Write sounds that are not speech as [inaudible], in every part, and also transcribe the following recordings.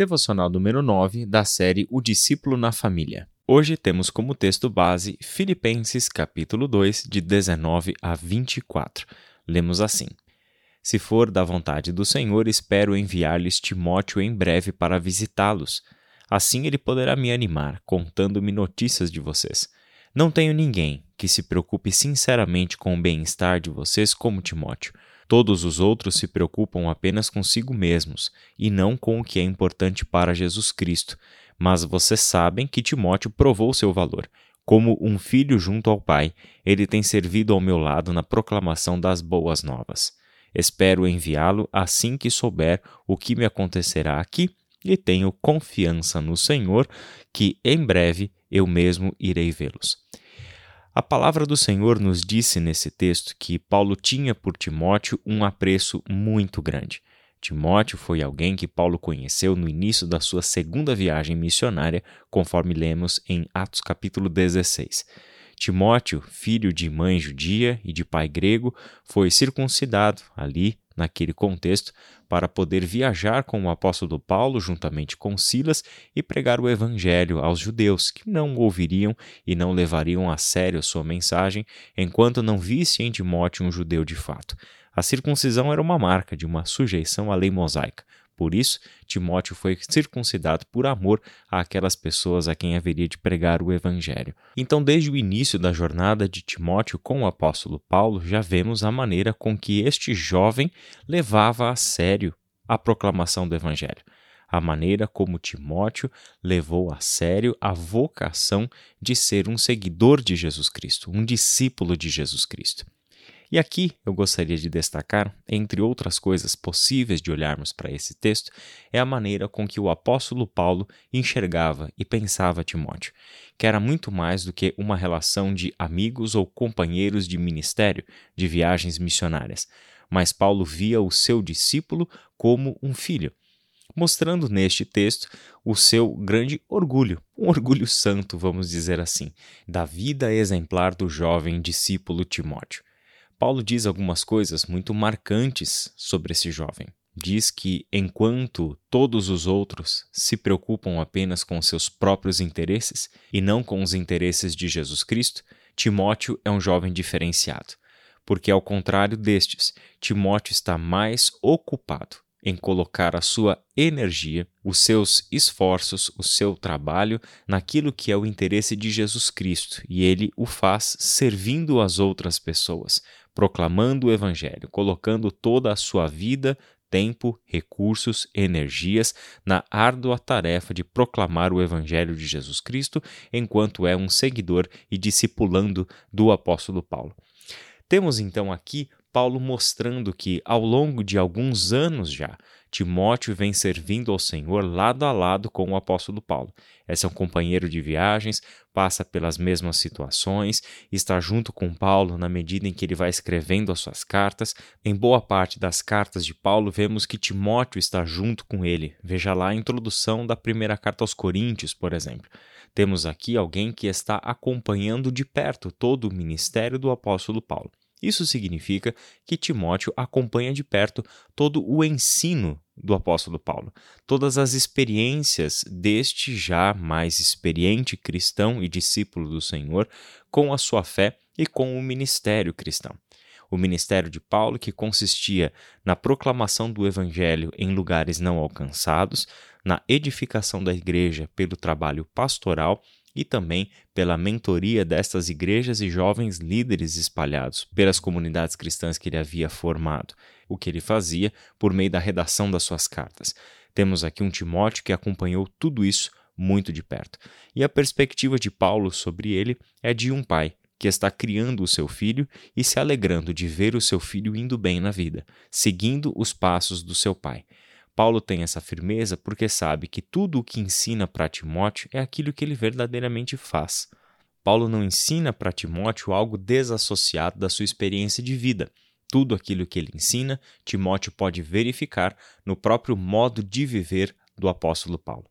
devocional número 9 da série O Discípulo na Família. Hoje temos como texto base Filipenses capítulo 2, de 19 a 24. Lemos assim: Se for da vontade do Senhor, espero enviar-lhes Timóteo em breve para visitá-los. Assim ele poderá me animar, contando-me notícias de vocês. Não tenho ninguém que se preocupe sinceramente com o bem-estar de vocês como Timóteo. Todos os outros se preocupam apenas consigo mesmos e não com o que é importante para Jesus Cristo. Mas vocês sabem que Timóteo provou seu valor. Como um filho junto ao Pai, ele tem servido ao meu lado na proclamação das boas novas. Espero enviá-lo assim que souber o que me acontecerá aqui e tenho confiança no Senhor que em breve eu mesmo irei vê-los. A palavra do Senhor nos disse nesse texto que Paulo tinha por Timóteo um apreço muito grande. Timóteo foi alguém que Paulo conheceu no início da sua segunda viagem missionária, conforme lemos em Atos capítulo 16. Timóteo, filho de mãe judia e de pai grego, foi circuncidado ali naquele contexto, para poder viajar com o apóstolo Paulo juntamente com Silas e pregar o evangelho aos judeus, que não ouviriam e não levariam a sério sua mensagem enquanto não visse em Timóteo um judeu de fato. A circuncisão era uma marca de uma sujeição à lei mosaica. Por isso, Timóteo foi circuncidado por amor àquelas pessoas a quem haveria de pregar o Evangelho. Então, desde o início da jornada de Timóteo com o apóstolo Paulo, já vemos a maneira com que este jovem levava a sério a proclamação do Evangelho a maneira como Timóteo levou a sério a vocação de ser um seguidor de Jesus Cristo, um discípulo de Jesus Cristo. E aqui eu gostaria de destacar, entre outras coisas possíveis de olharmos para esse texto, é a maneira com que o apóstolo Paulo enxergava e pensava Timóteo, que era muito mais do que uma relação de amigos ou companheiros de ministério, de viagens missionárias, mas Paulo via o seu discípulo como um filho mostrando neste texto o seu grande orgulho, um orgulho santo, vamos dizer assim, da vida exemplar do jovem discípulo Timóteo. Paulo diz algumas coisas muito marcantes sobre esse jovem. Diz que enquanto todos os outros se preocupam apenas com seus próprios interesses e não com os interesses de Jesus Cristo, Timóteo é um jovem diferenciado, porque ao contrário destes, Timóteo está mais ocupado em colocar a sua energia, os seus esforços, o seu trabalho naquilo que é o interesse de Jesus Cristo, e ele o faz servindo as outras pessoas, proclamando o Evangelho, colocando toda a sua vida, tempo, recursos, energias na árdua tarefa de proclamar o Evangelho de Jesus Cristo enquanto é um seguidor e discipulando do apóstolo Paulo. Temos então aqui Paulo mostrando que, ao longo de alguns anos já, Timóteo vem servindo ao Senhor lado a lado com o apóstolo Paulo. É seu companheiro de viagens, passa pelas mesmas situações, está junto com Paulo na medida em que ele vai escrevendo as suas cartas. Em boa parte das cartas de Paulo, vemos que Timóteo está junto com ele. Veja lá a introdução da primeira carta aos Coríntios, por exemplo. Temos aqui alguém que está acompanhando de perto todo o ministério do apóstolo Paulo. Isso significa que Timóteo acompanha de perto todo o ensino do apóstolo Paulo, todas as experiências deste já mais experiente cristão e discípulo do Senhor com a sua fé e com o ministério cristão. O ministério de Paulo, que consistia na proclamação do evangelho em lugares não alcançados, na edificação da igreja pelo trabalho pastoral e também pela mentoria destas igrejas e jovens líderes espalhados pelas comunidades cristãs que ele havia formado, o que ele fazia por meio da redação das suas cartas. Temos aqui um Timóteo que acompanhou tudo isso muito de perto. E a perspectiva de Paulo sobre ele é de um pai que está criando o seu filho e se alegrando de ver o seu filho indo bem na vida, seguindo os passos do seu pai. Paulo tem essa firmeza porque sabe que tudo o que ensina para Timóteo é aquilo que ele verdadeiramente faz. Paulo não ensina para Timóteo algo desassociado da sua experiência de vida. Tudo aquilo que ele ensina, Timóteo pode verificar no próprio modo de viver do apóstolo Paulo.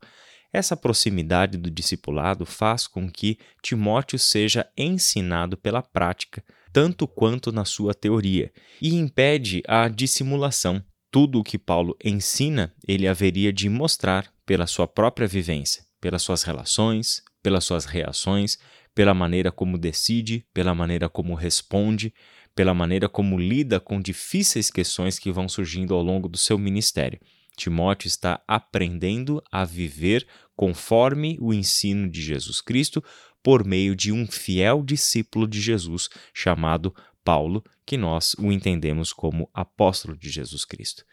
Essa proximidade do discipulado faz com que Timóteo seja ensinado pela prática, tanto quanto na sua teoria, e impede a dissimulação, tudo o que Paulo ensina, ele haveria de mostrar pela sua própria vivência, pelas suas relações, pelas suas reações, pela maneira como decide, pela maneira como responde, pela maneira como lida com difíceis questões que vão surgindo ao longo do seu ministério. Timóteo está aprendendo a viver conforme o ensino de Jesus Cristo por meio de um fiel discípulo de Jesus chamado Paulo, que nós o entendemos como apóstolo de Jesus Cristo.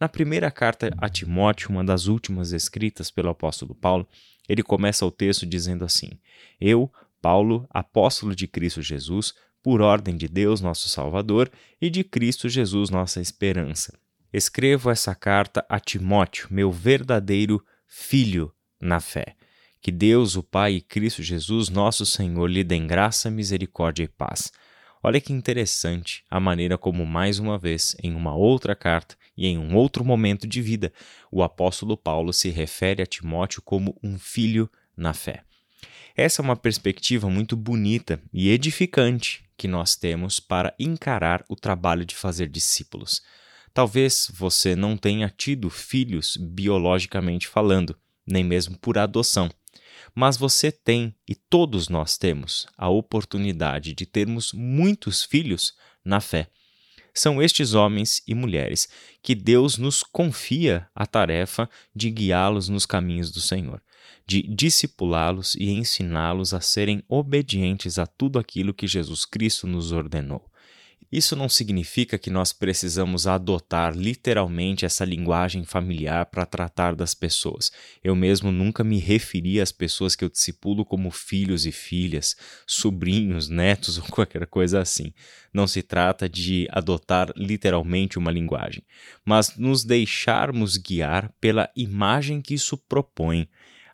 Na primeira carta a Timóteo, uma das últimas escritas pelo apóstolo Paulo, ele começa o texto dizendo assim: Eu, Paulo, apóstolo de Cristo Jesus, por ordem de Deus, nosso Salvador, e de Cristo Jesus, nossa esperança. Escrevo essa carta a Timóteo, meu verdadeiro filho na fé. Que Deus, o Pai e Cristo Jesus, nosso Senhor, lhe dêem graça, misericórdia e paz. Olha que interessante a maneira como, mais uma vez, em uma outra carta e em um outro momento de vida, o apóstolo Paulo se refere a Timóteo como um filho na fé. Essa é uma perspectiva muito bonita e edificante que nós temos para encarar o trabalho de fazer discípulos. Talvez você não tenha tido filhos biologicamente falando, nem mesmo por adoção. Mas você tem, e todos nós temos, a oportunidade de termos muitos filhos na fé. São estes homens e mulheres que Deus nos confia a tarefa de guiá-los nos caminhos do Senhor, de discipulá-los e ensiná-los a serem obedientes a tudo aquilo que Jesus Cristo nos ordenou. Isso não significa que nós precisamos adotar literalmente essa linguagem familiar para tratar das pessoas. Eu mesmo nunca me referi às pessoas que eu discipulo como filhos e filhas, sobrinhos, netos [laughs] ou qualquer coisa assim. Não se trata de adotar literalmente uma linguagem, mas nos deixarmos guiar pela imagem que isso propõe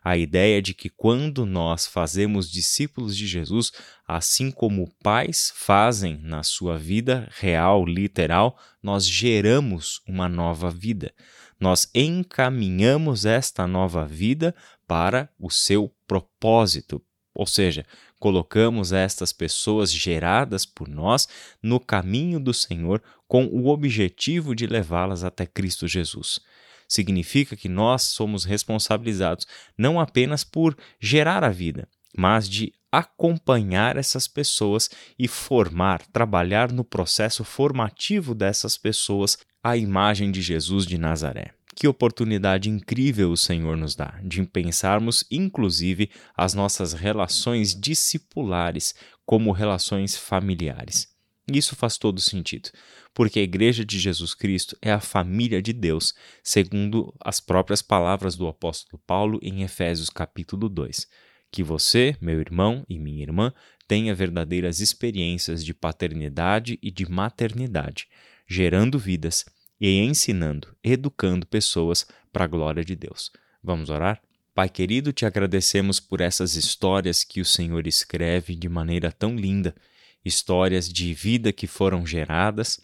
a ideia de que quando nós fazemos discípulos de Jesus, assim como pais fazem na sua vida real, literal, nós geramos uma nova vida. Nós encaminhamos esta nova vida para o seu propósito, ou seja, colocamos estas pessoas geradas por nós no caminho do Senhor com o objetivo de levá-las até Cristo Jesus significa que nós somos responsabilizados não apenas por gerar a vida, mas de acompanhar essas pessoas e formar, trabalhar no processo formativo dessas pessoas à imagem de Jesus de Nazaré. Que oportunidade incrível o Senhor nos dá de pensarmos, inclusive, as nossas relações discipulares como relações familiares. Isso faz todo sentido, porque a Igreja de Jesus Cristo é a família de Deus, segundo as próprias palavras do apóstolo Paulo em Efésios capítulo 2. Que você, meu irmão e minha irmã, tenha verdadeiras experiências de paternidade e de maternidade, gerando vidas e ensinando, educando pessoas para a glória de Deus. Vamos orar? Pai querido, te agradecemos por essas histórias que o Senhor escreve de maneira tão linda histórias de vida que foram geradas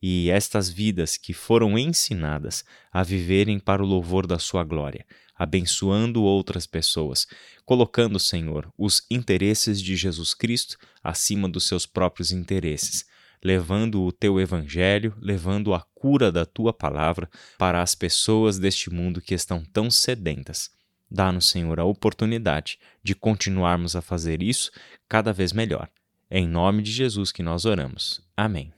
e estas vidas que foram ensinadas a viverem para o louvor da Sua glória, abençoando outras pessoas, colocando, Senhor, os interesses de Jesus Cristo acima dos seus próprios interesses, levando o Teu Evangelho, levando a cura da Tua palavra para as pessoas deste mundo que estão tão sedentas. Dá-nos, Senhor, a oportunidade de continuarmos a fazer isso cada vez melhor. É em nome de Jesus que nós oramos. Amém.